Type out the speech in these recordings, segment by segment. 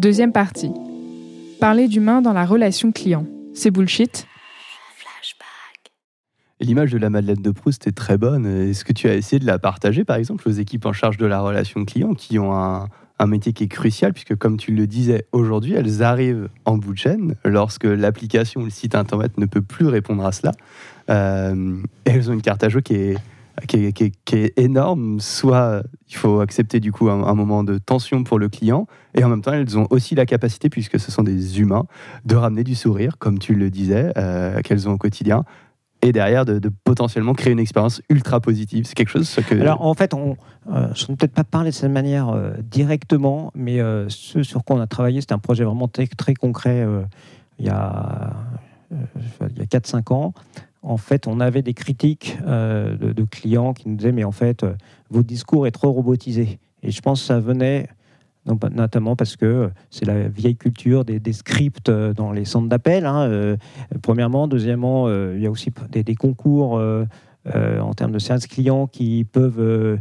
Deuxième partie. Parler d'humain dans la relation client. C'est bullshit L'image de la Madeleine de Proust est très bonne. Est-ce que tu as essayé de la partager, par exemple, aux équipes en charge de la relation client qui ont un, métier qui est crucial, puisque comme tu le disais aujourd'hui, elles arrivent en bout de chaîne lorsque l'application ou le site internet ne peut plus répondre à cela. Euh, elles ont une carte à jouer qui est, qui est, énorme. Soit il faut accepter du coup un, moment de tension pour le client, et en même temps elles ont aussi la capacité, puisque ce sont des humains, de ramener du sourire, comme tu le disais, euh, qu'elles ont au quotidien, et derrière de, potentiellement créer une expérience ultra positive. C'est quelque chose que... Alors en fait, on, euh, je ne peut-être pas parler de cette manière euh, directement, mais euh, ce sur quoi on a travaillé, c'était un projet vraiment très, très concret il y a, il y a 4-5 ans. En fait, on avait des critiques de, de, clients qui nous disaient, mais en fait, votre discours est trop robotisé. Et je pense que ça venait notamment parce que c'est la vieille culture des, scripts euh, dans les centres d'appel. Hein, euh, premièrement, deuxièmement, euh, il y a aussi des, concours en termes de services clients qui peuvent,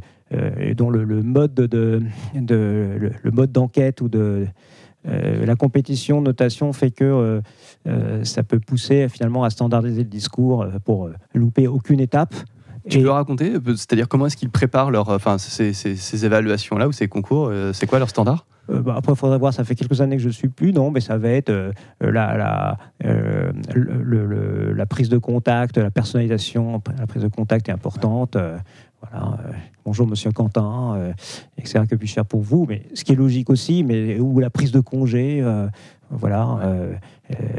dont le, mode de, le, mode d'enquête ou de la compétition notation fait que ça peut pousser finalement à standardiser le discours pour louper aucune étape. Tu peux raconter, euh, c'est-à-dire comment est-ce qu'ils préparent leur, enfin, ces, ces, évaluations-là ou ces concours euh, C'est quoi leur standard? Euh, bah, après, il faudrait voir, ça fait quelques années que je ne suis plus, non, mais ça va être la, la, le, la, prise de contact, la personnalisation, la prise de contact est importante. voilà, bonjour Monsieur Quentin, etc. Que puis-je faire pour vous Mais ce qui est logique aussi, mais ou la prise de congé, voilà.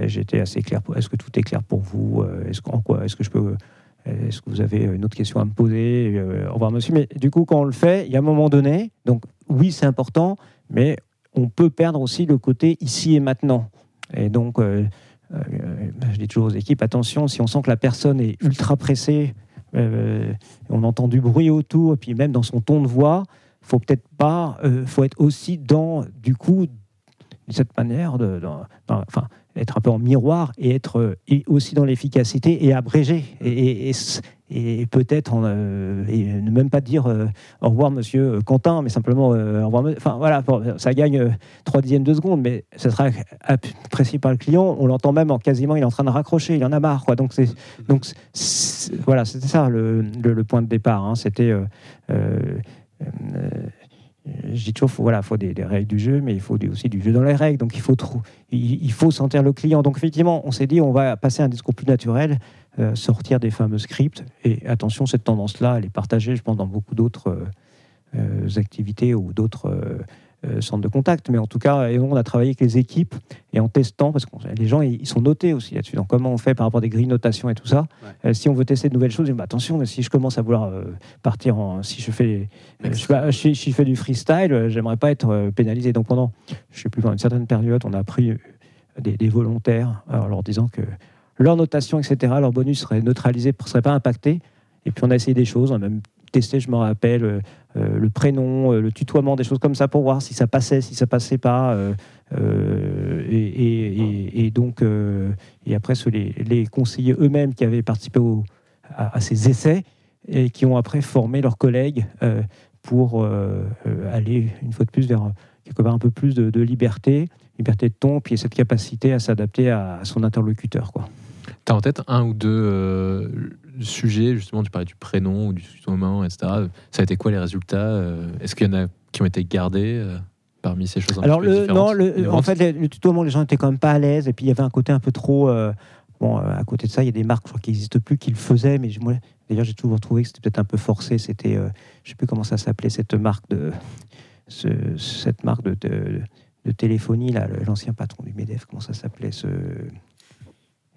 J'étais assez clair. Est-ce que tout est clair pour vous Est-ce quoi Est-ce que je peux est-ce que vous avez une autre question à me poser euh, Au revoir, monsieur. Mais du coup, quand on le fait, il y a un moment donné, donc oui, c'est important, mais on peut perdre aussi le côté ici et maintenant. Et donc, euh, euh, je dis toujours aux équipes, attention, si on sent que la personne est ultra pressée, on entend du bruit autour, et puis même dans son ton de voix, faut peut-être pas, faut être aussi dans, du coup, de cette manière, de, enfin, être un peu en miroir et être euh, aussi dans l'efficacité et et, peut-être euh, ne même pas dire euh, au revoir monsieur Quentin, mais simplement au revoir. Enfin voilà, ça gagne trois dixièmes de seconde, mais ça sera apprécié par le client. On l'entend même en quasiment, il est en train de raccrocher, il en a marre. Quoi. Donc, voilà, c'était ça le, le, point de départ. Hein. C'était je dis toujours, faut, voilà, faut des, règles du jeu, mais il faut aussi du jeu dans les règles. Donc il faut, il, faut sentir le client. Donc effectivement, on s'est dit, on va passer à un discours plus naturel, euh, sortir des fameux scripts. Et attention, cette tendance-là, elle est partagée, je pense, dans beaucoup d'autres euh, euh, activités ou d'autres centre de contact. Mais en tout cas, on a travaillé avec les équipes et en testant, parce que les gens ils sont notés aussi là-dessus. Donc, comment on fait par rapport à des grilles de notation et tout ça euh, Si on veut tester de nouvelles choses, bah, attention, mais si je commence à vouloir euh, partir en. Si je fais, je, si, je fais du freestyle, j'aimerais pas être pénalisé. Donc, pendant, je sais plus, pendant une certaine période, on a pris des, volontaires en leur disant que leur notation, etc., leur bonus serait neutralisé, ne serait pas impacté. Et puis on a essayé des choses, on a même testé, je me rappelle, euh, euh, le prénom, euh, le tutoiement, des choses comme ça pour voir si ça passait, si ça passait pas. Et, donc, et après, les, les conseillers eux-mêmes qui avaient participé à, ces essais et qui ont après formé leurs collègues pour aller, une fois de plus, vers quelque un peu plus de, liberté, liberté de ton, puis cette capacité à s'adapter à, son interlocuteur. Quoi. Tu as en tête un ou deux sujet, justement, tu parlais du prénom ou du moment, etc. Ça a été quoi les résultats euh, Est-ce qu'il y en a qui ont été gardés euh, parmi ces choses Alors, le, non, en fait, le, tutoiement, les gens étaient quand même pas à l'aise. Et puis, il y avait un côté un peu trop. Euh, bon, à côté de ça, il y a des marques qui n'existent plus qui le faisaient. Mais moi, d'ailleurs, j'ai toujours trouvé que c'était peut-être un peu forcé. C'était, je ne sais plus comment ça s'appelait, cette marque de. Ce, cette marque de, de, de téléphonie, là, l'ancien patron du MEDEF, comment ça s'appelait ce,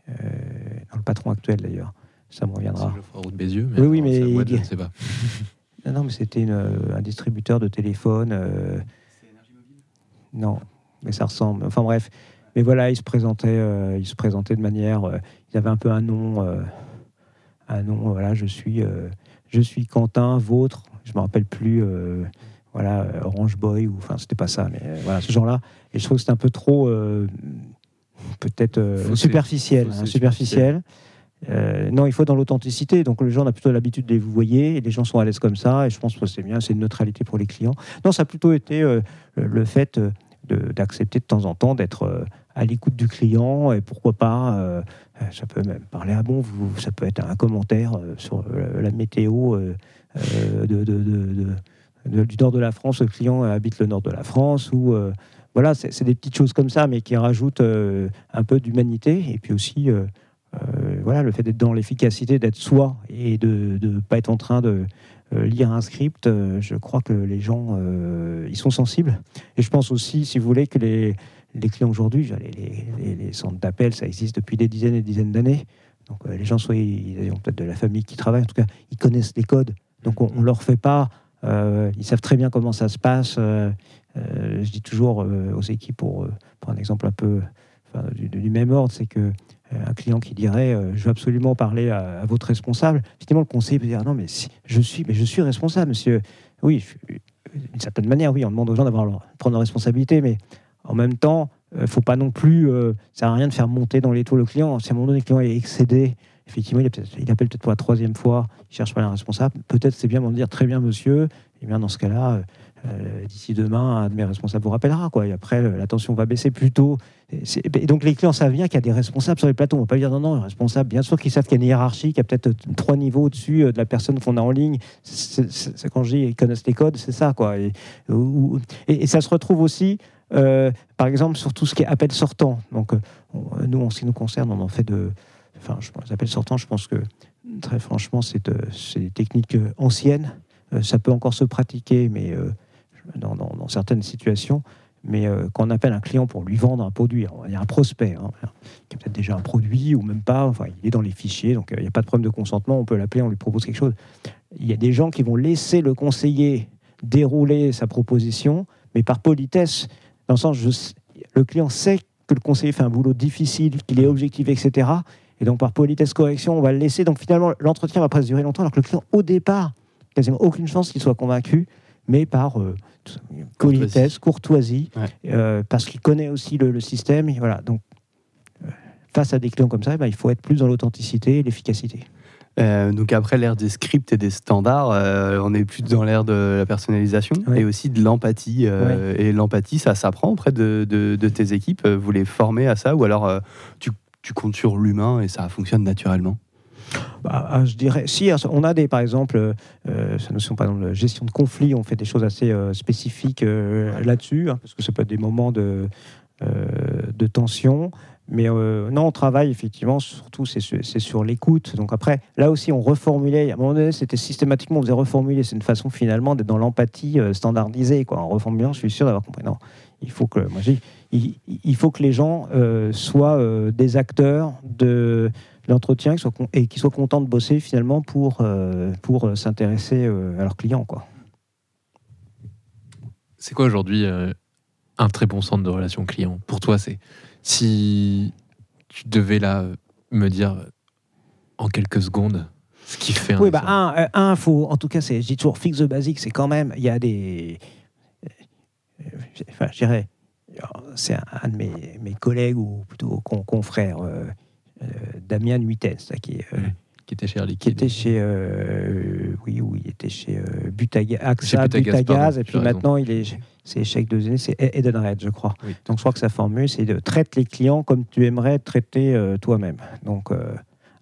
le patron actuel d'ailleurs ça me reviendra. Route Bézieux, mais oui, oui, mais boîte, je ne sais pas. non, non, mais c'était un distributeur de téléphone. Euh... C'est Énergie Mobile Non, mais ça ressemble. Enfin bref, mais voilà, il se présentait, euh, il se présentait de manière. Euh, il avait un peu un nom, euh, un nom. Voilà, je suis, je suis Quentin, vôtre. Je me rappelle plus. voilà, Orange Boy ou enfin, c'était pas ça, mais voilà, ce genre-là. Et je trouve que c'était un peu trop, peut-être superficiel, hein, superficiel. Euh, non, il faut dans l'authenticité. Donc, les gens ont plutôt l'habitude de vous voyez, et les gens sont à l'aise comme ça. Et je pense que c'est bien, c'est une neutralité pour les clients. Non, ça a plutôt été euh, le fait de- d'accepter de, temps en temps d'être euh, à l'écoute du client et pourquoi pas, euh, euh, ça peut même parler à bon, ça peut être un commentaire euh, sur euh, la météo euh, euh, du nord de la France, le client habite le nord de la France ou euh, voilà, c'est des petites choses comme ça, mais qui rajoutent euh, un peu d'humanité et puis aussi euh, euh, voilà, le fait d'être dans l'efficacité, d'être soi et de ne pas être en train de euh, lire un script, euh, je crois que les gens, euh, ils sont sensibles. Et je pense aussi, si vous voulez, que les, les clients aujourd'hui, les, les- centres d'appel, ça existe depuis des dizaines et des dizaines d'années. Donc les gens, soit ils ont peut-être de la famille qui travaille, en tout cas, ils connaissent les codes. Donc on ne leur fait pas, ils savent très bien comment ça se passe. Je dis toujours aux équipes, pour, pour un exemple un peu enfin, du, même ordre, c'est que un client qui dirait euh, je veux absolument parler à, votre responsable, effectivement le conseiller peut dire non mais je suis mais je suis responsable monsieur. Oui, je- d'une certaine manière oui, on demande aux gens d'avoir prendre leurs responsabilités, mais en même temps, il faut pas non plus, euh, ça sert à rien de faire monter dans les taux le client. Si à un moment donné le client est excédé, effectivement il, appelle peut-être pour la troisième fois, il cherche pas un responsable. Peut-être c'est bien de dire très bien monsieur, et bien dans ce cas-là. euh, euh, D'ici demain, un de mes responsables vous rappellera. Quoi. Et après, la tension va baisser plus tôt. Et, donc, les clients savent bien qu'il y a des responsables sur les plateaux. On ne va pas dire non, non, un responsable. Bien sûr qu'ils savent qu'il y a une hiérarchie, qu'il y a peut-être euh, trois niveaux au-dessus euh, de la personne qu'on a en ligne. C'est, quand je dis ils connaissent les codes, c'est ça. Quoi. Et ça se retrouve aussi, euh, par exemple, sur tout ce qui est appel sortant. Donc, euh, on- nous, en ce qui nous concerne, on en fait de. Enfin, les appels sortants, je pense que, très franchement, c'est, euh, des techniques euh, anciennes. Euh, ça peut encore se pratiquer, mais euh, dans, certaines situations. Mais euh, quand on appelle un client pour lui vendre un produit, alors, il y a un prospect hein, qui a peut-être déjà un produit ou même pas, enfin, il est dans les fichiers, donc euh, il n'y a pas de problème de consentement, on peut l'appeler, on lui propose quelque chose. Il y a des gens qui vont laisser le conseiller dérouler sa proposition, mais par politesse, dans le sens, je sais- le client sait que le conseiller fait un boulot difficile, qu'il est objectivé, etc. Et donc par politesse correction, on va le laisser. Donc finalement, l'entretien va presque durer longtemps, alors que le client, au départ, quasiment aucune chance qu'il soit convaincu, mais par euh, politesse, courtoisie, Ouais. euh, parce qu'il connaît aussi le, le système. Et voilà. Donc, euh, face à des clients comme ça, eh ben, il faut être plus dans l'authenticité et l'efficacité. Euh, donc après l'ère des scripts et des standards, euh, on est plus dans l'ère de la personnalisation Ouais. et aussi de l'empathie. euh, Et l'empathie, ça s'apprend auprès de, de- de tes équipes. Vous les formez à ça ou alors tu, tu comptes sur l'humain et ça fonctionne naturellement? Bah, ah, je dirais, si, on a des, par exemple, euh, euh, cette notion, par exemple, de gestion de conflit, on fait des choses assez euh, spécifiques euh, là-dessus, hein, parce que ça peut être des moments de, de tension. Mais euh, non, on travaille effectivement, surtout c'est sur, l'écoute. Donc après, là aussi, on reformulait. À un moment donné, c'était systématiquement, on faisait reformuler. C'est une façon finalement d'être dans l'empathie euh, standardisée. Quoi. En reformulant, je suis sûr d'avoir compris. Non, il faut que, moi, il, faut que les gens euh, soient des acteurs de l'entretien et qu'ils soient contents de bosser finalement pour, pour s'intéresser à leurs clients. C'est quoi aujourd'hui un très bon centre de relation client Pour toi, c'est si tu devais là me dire en quelques secondes ce qui fait un. Oui, bah, un, euh, un, faut, en tout cas, c'est, je dis toujours fixe the basic, c'est quand même, il y a des. euh, Enfin, je dirais, c'est un, un de mes, mes collègues ou plutôt con- confrères, euh, euh, Damien Nuitez, ça, qui, est, euh, Mhm. Qui était chez Air qui Liquide. était chez. euh, oui, oui, il était chez euh, Butaga- Chez AXA, Butagaz, Butagaz, et puis raison. maintenant, il est. C'est chèque de c'est Edenred, je crois. Oui. Donc, je crois que sa formule, c'est de traite les clients comme tu aimerais traité euh, toi-même. Donc, euh,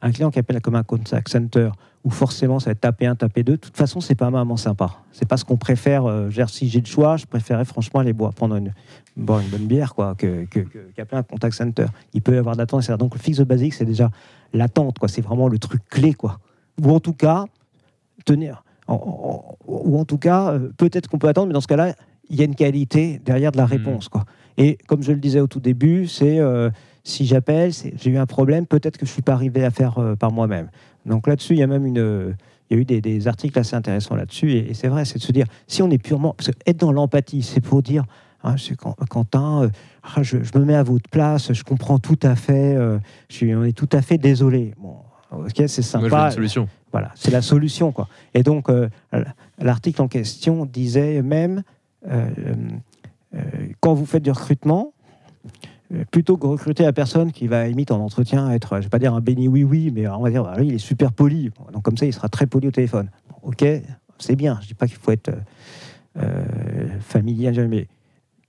un client qui appelle comme un contact center, où forcément ça va être taper un, taper deux, de toute façon, c'est pas vraiment sympa. C'est pas ce qu'on préfère. euh, si j'ai le choix, je préférais franchement aller boire, prendre une, boire une bonne bière, quoi, que, que, que- qu'appeler un contact center. Il peut y avoir d'attente, etc. Donc, le fixe basique, c'est déjà l'attente, quoi. C'est vraiment le truc clé, quoi. Ou en tout cas, tenir. en- en- ou en tout cas, euh, peut-être qu'on peut attendre, mais dans ce cas-là, il y a une qualité derrière de la Mhm. réponse. Quoi. Et comme je le disais au tout début, c'est euh, si j'appelle, j'ai eu un problème, peut-être que je ne suis pas arrivé à faire euh, par moi-même. Donc là-dessus, il y a même une, il y a eu des, des articles assez intéressants là-dessus. Et, et c'est vrai, c'est de se dire, si on est purement. Parce que être dans l'empathie, c'est pour dire, ah, Quentin, euh, ah, je, je me mets à votre place, je comprends tout à fait, euh, je suis, on est tout à fait désolé. Bon, ok, c'est Moi, sympa. une solution. Voilà, c'est la solution. Quoi. Et donc, euh, l'article en question disait même, quand vous faites du recrutement, plutôt que recruter la personne qui va, limite, en entretien, être, je ne vais pas dire un béni oui-oui, mais on va dire, bah, lui, il est super poli. Donc, comme ça, il sera très poli au téléphone. Ok, c'est bien. Je ne dis pas qu'il faut être familier, mais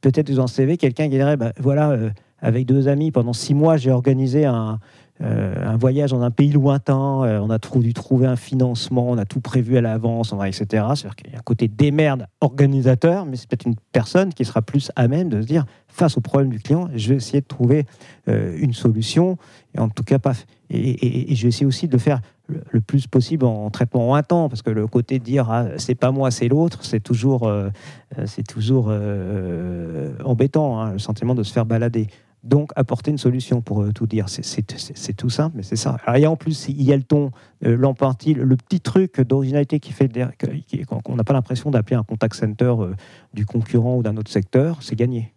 peut-être dans le CV quelqu'un qui dirait bah, voilà, euh, avec deux amis, pendant six mois, j'ai organisé un, euh, voyage dans un pays lointain, euh, on a dû trouver un financement, on a tout prévu à l'avance, etc. C'est-à-dire qu'il y a un côté démerde organisateur, mais c'est peut-être une personne qui sera plus à même de se dire face au problème du client, je vais essayer de trouver une solution, et en tout cas pas. Et- et je vais essayer aussi de le faire le, plus possible en traitement en un temps, parce que le côté de dire ah, c'est pas moi, c'est l'autre, c'est toujours, euh, euh, toujours euh, embêtant, hein, le sentiment de se faire balader. Donc, apporter une solution pour tout dire. C'est- tout simple, mais c'est ça. Alors, et en plus, il y a le ton, l'empathie, le, petit truc d'originalité qui fait qu'on n'a pas l'impression d'appeler un contact center du concurrent ou d'un autre secteur, c'est gagné.